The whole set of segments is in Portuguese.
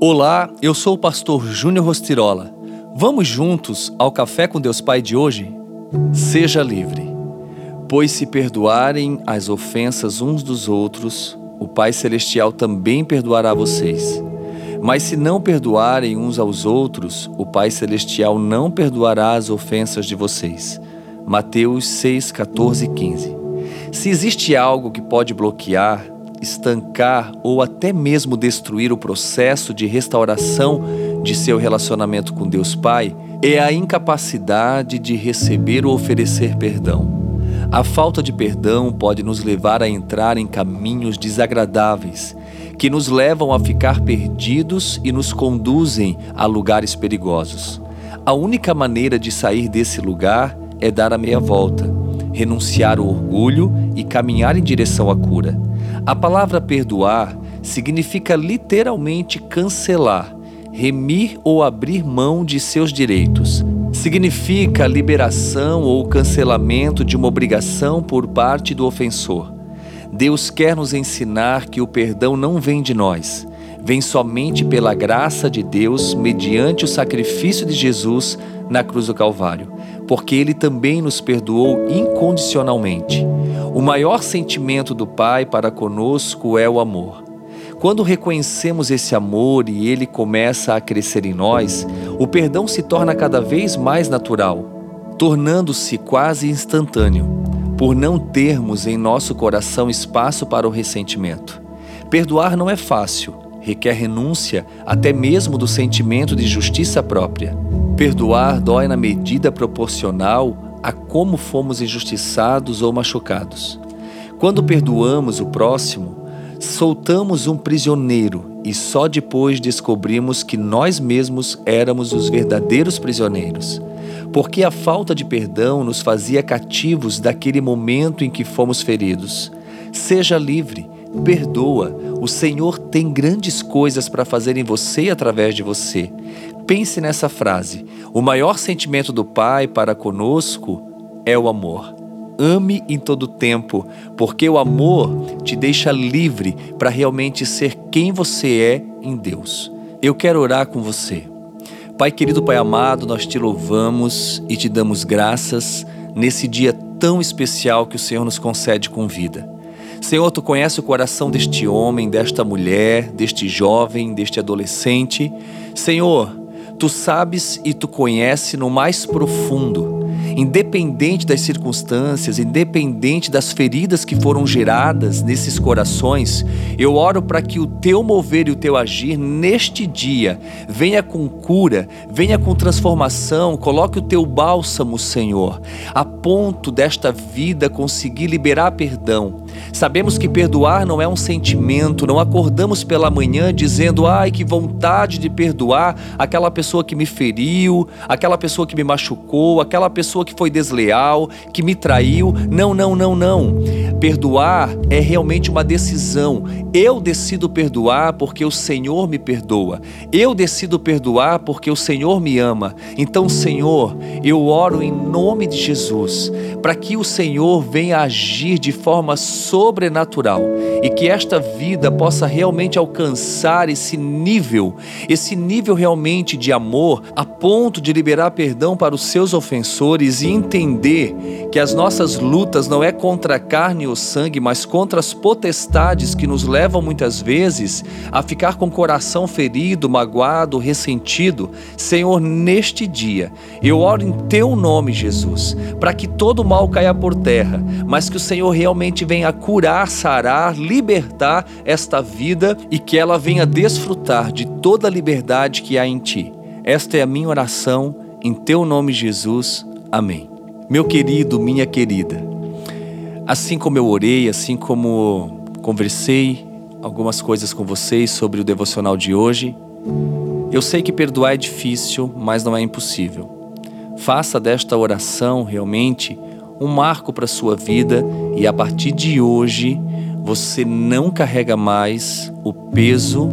Olá, eu sou o pastor Júnior Rostirola. Vamos juntos ao Café com Deus Pai de hoje? Seja livre. Pois se perdoarem as ofensas uns dos outros, o Pai Celestial também perdoará vocês. Mas se não perdoarem uns aos outros, o Pai Celestial não perdoará as ofensas de vocês. Mateus 6, 14 e 15. Se existe algo que pode bloquear, estancar ou até mesmo destruir o processo de restauração de seu relacionamento com Deus Pai, é a incapacidade de receber ou oferecer perdão. A falta de perdão pode nos levar a entrar em caminhos desagradáveis, que nos levam a ficar perdidos e nos conduzem a lugares perigosos. A única maneira de sair desse lugar é dar a meia volta, renunciar ao orgulho e caminhar em direção à cura. A palavra perdoar significa literalmente cancelar, remir ou abrir mão de seus direitos. Significa liberação ou cancelamento de uma obrigação por parte do ofensor. Deus quer nos ensinar que o perdão não vem de nós, vem somente pela graça de Deus mediante o sacrifício de Jesus na cruz do Calvário, porque ele também nos perdoou incondicionalmente. O maior sentimento do Pai para conosco é o amor. Quando reconhecemos esse amor e ele começa a crescer em nós, o perdão se torna cada vez mais natural, tornando-se quase instantâneo, por não termos em nosso coração espaço para o ressentimento. Perdoar não é fácil, requer renúncia até mesmo do sentimento de justiça própria. Perdoar dói na medida proporcional a como fomos injustiçados ou machucados. Quando perdoamos o próximo, soltamos um prisioneiro e só depois descobrimos que nós mesmos éramos os verdadeiros prisioneiros. Porque a falta de perdão nos fazia cativos daquele momento em que fomos feridos. Seja livre, perdoa. O Senhor tem grandes coisas para fazer em você e através de você. Pense nessa frase: o maior sentimento do Pai para conosco é o amor. Ame em todo tempo, porque o amor te deixa livre para realmente ser quem você é em Deus. Eu quero orar com você. Pai querido, Pai amado, nós te louvamos e te damos graças nesse dia tão especial que o Senhor nos concede com vida. Senhor, tu conhece o coração deste homem, desta mulher, deste jovem, deste adolescente. Senhor, Tu sabes e tu conhece no mais profundo, independente das circunstâncias, independente das feridas que foram geradas nesses corações, eu oro para que o teu mover e o teu agir neste dia venha com cura, venha com transformação, coloque o teu bálsamo, Senhor, a ponto desta vida conseguir liberar perdão Sabemos que perdoar não é um sentimento, não acordamos pela manhã dizendo, ai, que vontade de perdoar aquela pessoa que me feriu, aquela pessoa que me machucou, aquela pessoa que foi desleal, que me traiu. Não, não, não, não. Perdoar é realmente uma decisão. Eu decido perdoar porque o Senhor me perdoa. Eu decido perdoar porque o Senhor me ama. Então, Senhor, eu oro em nome de Jesus para que o Senhor venha agir de forma sobrenatural e que esta vida possa realmente alcançar esse nível, esse nível realmente de amor, a ponto de liberar perdão para os seus ofensores e entender que as nossas lutas não é contra a carne ou sangue, mas contra as potestades que nos levam muitas vezes a ficar com o coração ferido, magoado, ressentido. Senhor, neste dia, eu oro em teu nome, Jesus, para que todo mal caia por terra, mas que o Senhor realmente venha curar, sarar, libertar esta vida e que ela venha desfrutar de toda a liberdade que há em ti. Esta é a minha oração, em teu nome, Jesus. Amém. Meu querido, minha querida, assim como eu orei, assim como conversei algumas coisas com vocês sobre o devocional de hoje, eu sei que perdoar é difícil, mas não é impossível. Faça desta oração realmente um marco para a sua vida e a partir de hoje você não carrega mais o peso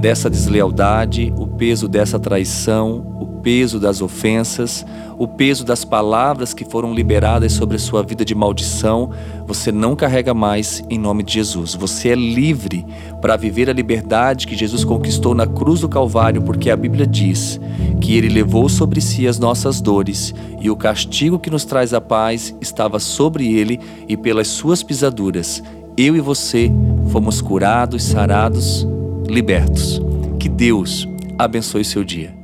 dessa deslealdade, o peso dessa traição, o peso das ofensas, o peso das palavras que foram liberadas sobre a sua vida de maldição, você não carrega mais em nome de Jesus. Você é livre para viver a liberdade que Jesus conquistou na cruz do Calvário, porque a Bíblia diz que ele levou sobre si as nossas dores e o castigo que nos traz a paz estava sobre ele e pelas suas pisaduras. Eu e você fomos curados, sarados, libertos. Que Deus abençoe seu dia.